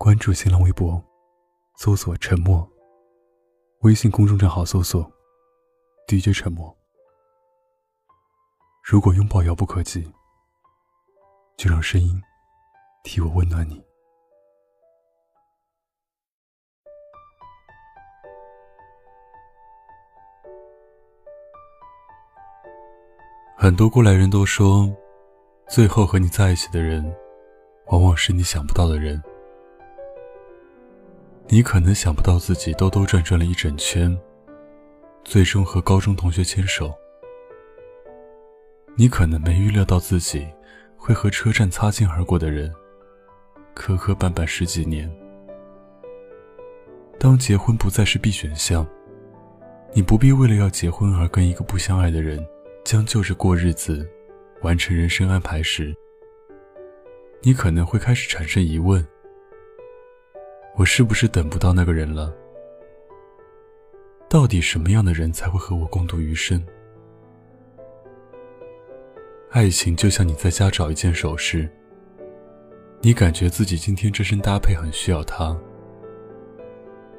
关注新浪微博，搜索“沉默”。微信公众账号搜索 “DJ 沉默”。如果拥抱遥不可及，就让声音替我温暖你。很多过来人都说，最后和你在一起的人，往往是你想不到的人。你可能想不到自己兜兜转转了一整圈，最终和高中同学牵手。你可能没预料到自己会和车站擦肩而过的人磕磕绊绊十几年。当结婚不再是必选项，你不必为了要结婚而跟一个不相爱的人将就着过日子，完成人生安排时，你可能会开始产生疑问。我是不是等不到那个人了？到底什么样的人才会和我共度余生？爱情就像你在家找一件首饰，你感觉自己今天这身搭配很需要它，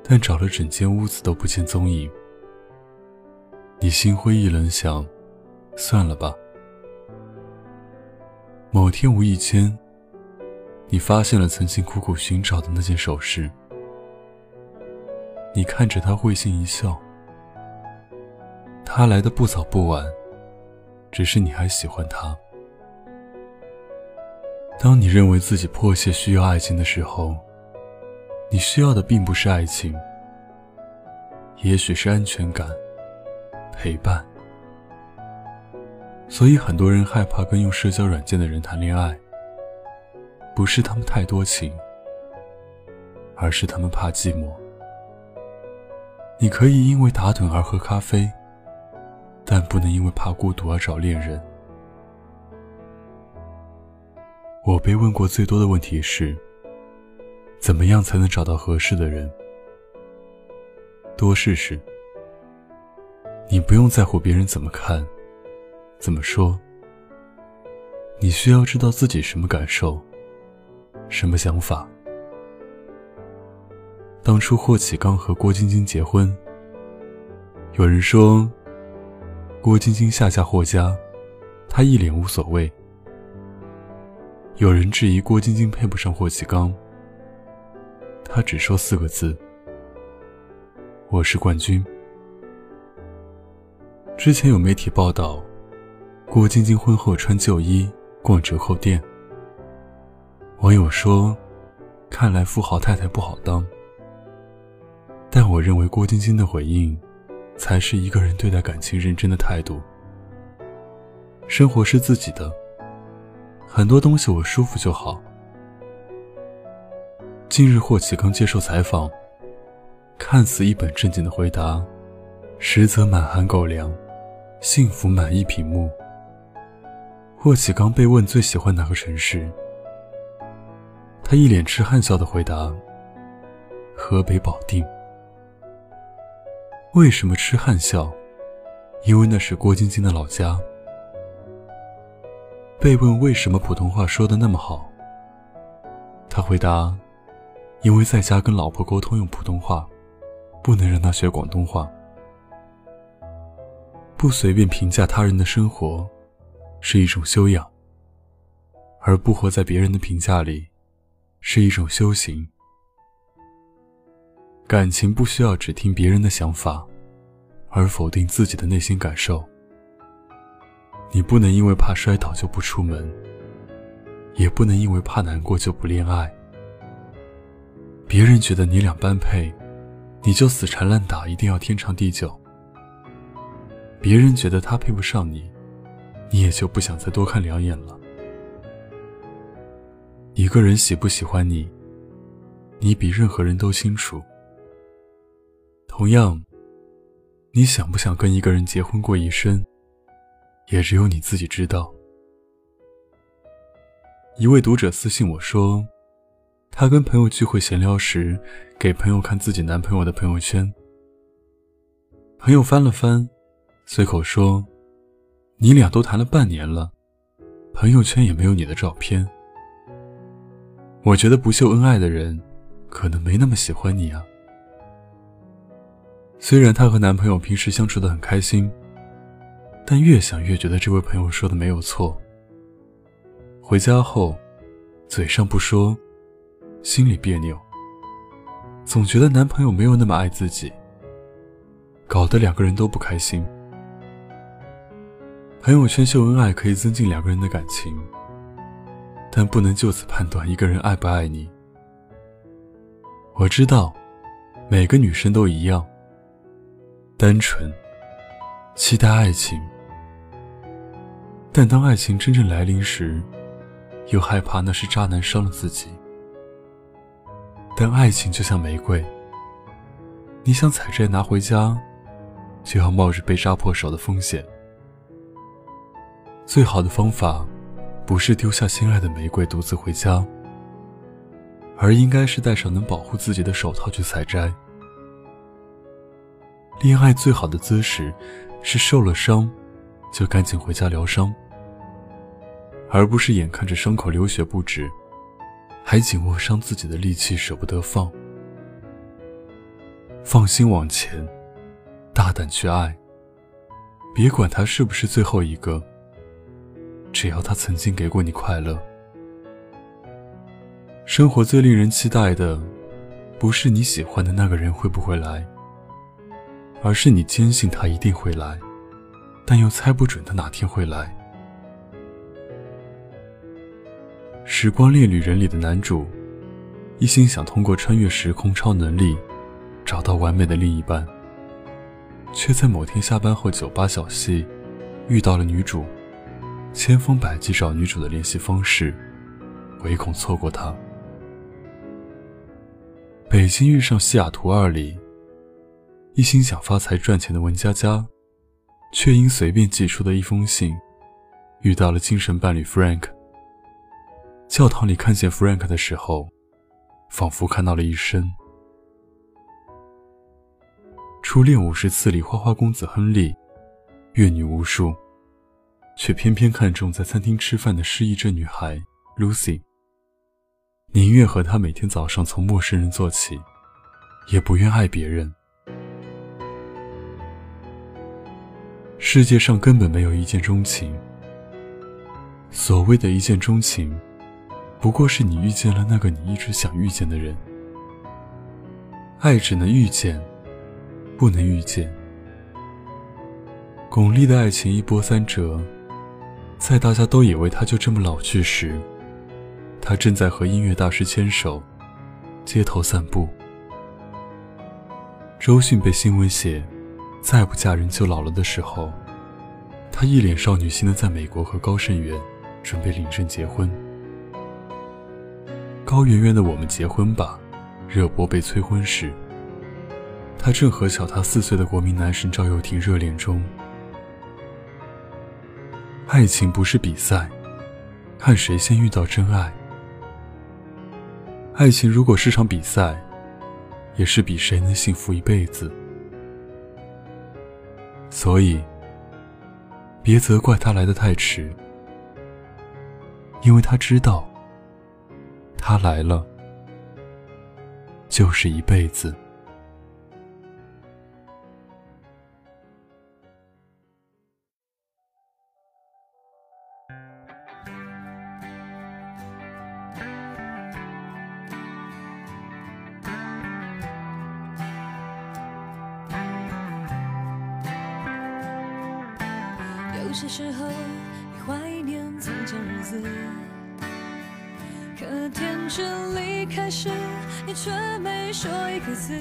但找了整间屋子都不见踪影，你心灰意冷，想算了吧。某天无意间。你发现了曾经苦苦寻找的那件首饰，你看着他会心一笑。他来的不早不晚，只是你还喜欢他。当你认为自己迫切需要爱情的时候，你需要的并不是爱情，也许是安全感、陪伴。所以很多人害怕跟用社交软件的人谈恋爱。不是他们太多情，而是他们怕寂寞。你可以因为打盹而喝咖啡，但不能因为怕孤独而找恋人。我被问过最多的问题是：怎么样才能找到合适的人？多试试。你不用在乎别人怎么看，怎么说。你需要知道自己什么感受。什么想法？当初霍启刚和郭晶晶结婚，有人说郭晶晶下嫁霍家，他一脸无所谓；有人质疑郭晶晶配不上霍启刚，他只说四个字：“我是冠军。”之前有媒体报道，郭晶晶婚后穿旧衣逛折扣店。网友说：“看来富豪太太不好当。”但我认为郭晶晶的回应，才是一个人对待感情认真的态度。生活是自己的，很多东西我舒服就好。近日霍启刚接受采访，看似一本正经的回答，实则满含狗粮，幸福满溢屏幕。霍启刚被问最喜欢哪个城市？他一脸痴汉笑的回答：“河北保定。”为什么痴汉笑？因为那是郭晶晶的老家。被问为什么普通话说的那么好，他回答：“因为在家跟老婆沟通用普通话，不能让她学广东话。不随便评价他人的生活，是一种修养，而不活在别人的评价里。”是一种修行。感情不需要只听别人的想法，而否定自己的内心感受。你不能因为怕摔倒就不出门，也不能因为怕难过就不恋爱。别人觉得你俩般配，你就死缠烂打，一定要天长地久。别人觉得他配不上你，你也就不想再多看两眼了。一个人喜不喜欢你，你比任何人都清楚。同样，你想不想跟一个人结婚过一生，也只有你自己知道。一位读者私信我说，他跟朋友聚会闲聊时，给朋友看自己男朋友的朋友圈。朋友翻了翻，随口说：“你俩都谈了半年了，朋友圈也没有你的照片。”我觉得不秀恩爱的人，可能没那么喜欢你啊。虽然她和男朋友平时相处的很开心，但越想越觉得这位朋友说的没有错。回家后，嘴上不说，心里别扭，总觉得男朋友没有那么爱自己，搞得两个人都不开心。朋友圈秀恩爱可以增进两个人的感情，但不能就此判断一个人爱不爱你。我知道，每个女生都一样，单纯，期待爱情，但当爱情真正来临时，又害怕那是渣男伤了自己。但爱情就像玫瑰，你想采摘拿回家，就要冒着被扎破手的风险。最好的方法，不是丢下心爱的玫瑰独自回家，而应该是戴上能保护自己的手套去采摘。恋爱最好的姿势，是受了伤，就赶紧回家疗伤，而不是眼看着伤口流血不止，还紧握伤自己的力气舍不得放。放心往前，大胆去爱，别管他是不是最后一个。只要他曾经给过你快乐，生活最令人期待的，不是你喜欢的那个人会不会来，而是你坚信他一定会来，但又猜不准他哪天会来。《时光猎旅人》里的男主，一心想通过穿越时空超能力，找到完美的另一半，却在某天下班后酒吧小憩，遇到了女主。千方百计找女主的联系方式，唯恐错过她。北京遇上西雅图二里，一心想发财赚钱的文佳佳，却因随便寄出的一封信，遇到了精神伴侣 Frank。教堂里看见 Frank 的时候，仿佛看到了一生。初恋五十次里，花花公子亨利，阅女无数。却偏偏看中在餐厅吃饭的失忆症女孩 Lucy，宁愿和她每天早上从陌生人做起，也不愿爱别人。世界上根本没有一见钟情，所谓的一见钟情，不过是你遇见了那个你一直想遇见的人。爱只能遇见，不能遇见。巩俐的爱情一波三折。在大家都以为他就这么老去时，他正在和音乐大师牵手，街头散步。周迅被新闻写再不嫁人就老了的时候，他一脸少女心的在美国和高胜元准备领证结婚。高圆圆的《我们结婚吧》热播被催婚时，他正和小他四岁的国民男神赵又廷热恋中。爱情不是比赛，看谁先遇到真爱。爱情如果是场比赛，也是比谁能幸福一辈子。所以，别责怪他来的太迟，因为他知道，他来了就是一辈子。子，可天真离开时，你却没说一个字。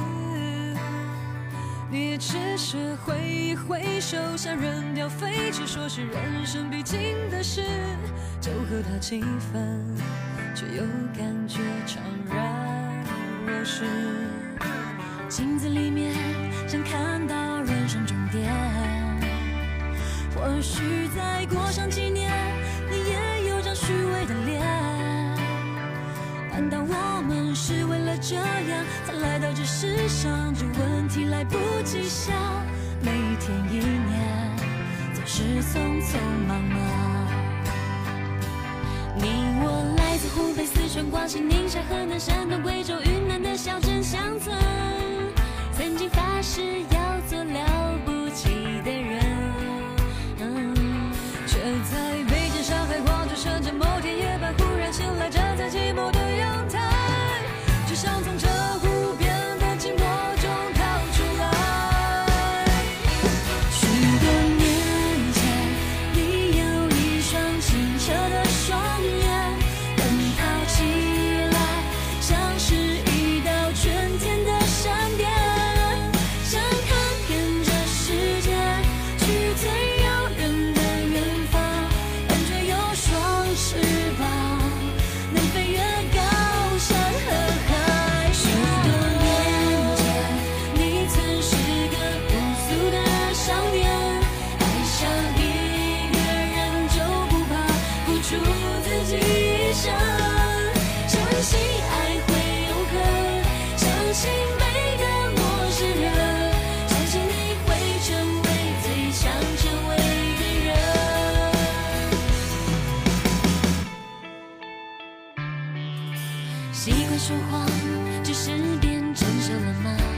你只是挥一挥手，想扔掉废纸，说是人生必经的事，就和他气愤，却又感觉怅然若失。镜子里面，想看到人生终点。或许再过上几匆匆忙忙。你我来自湖北、四川、广西、宁夏、河南、山东、贵州、说谎，只是变成熟了吗？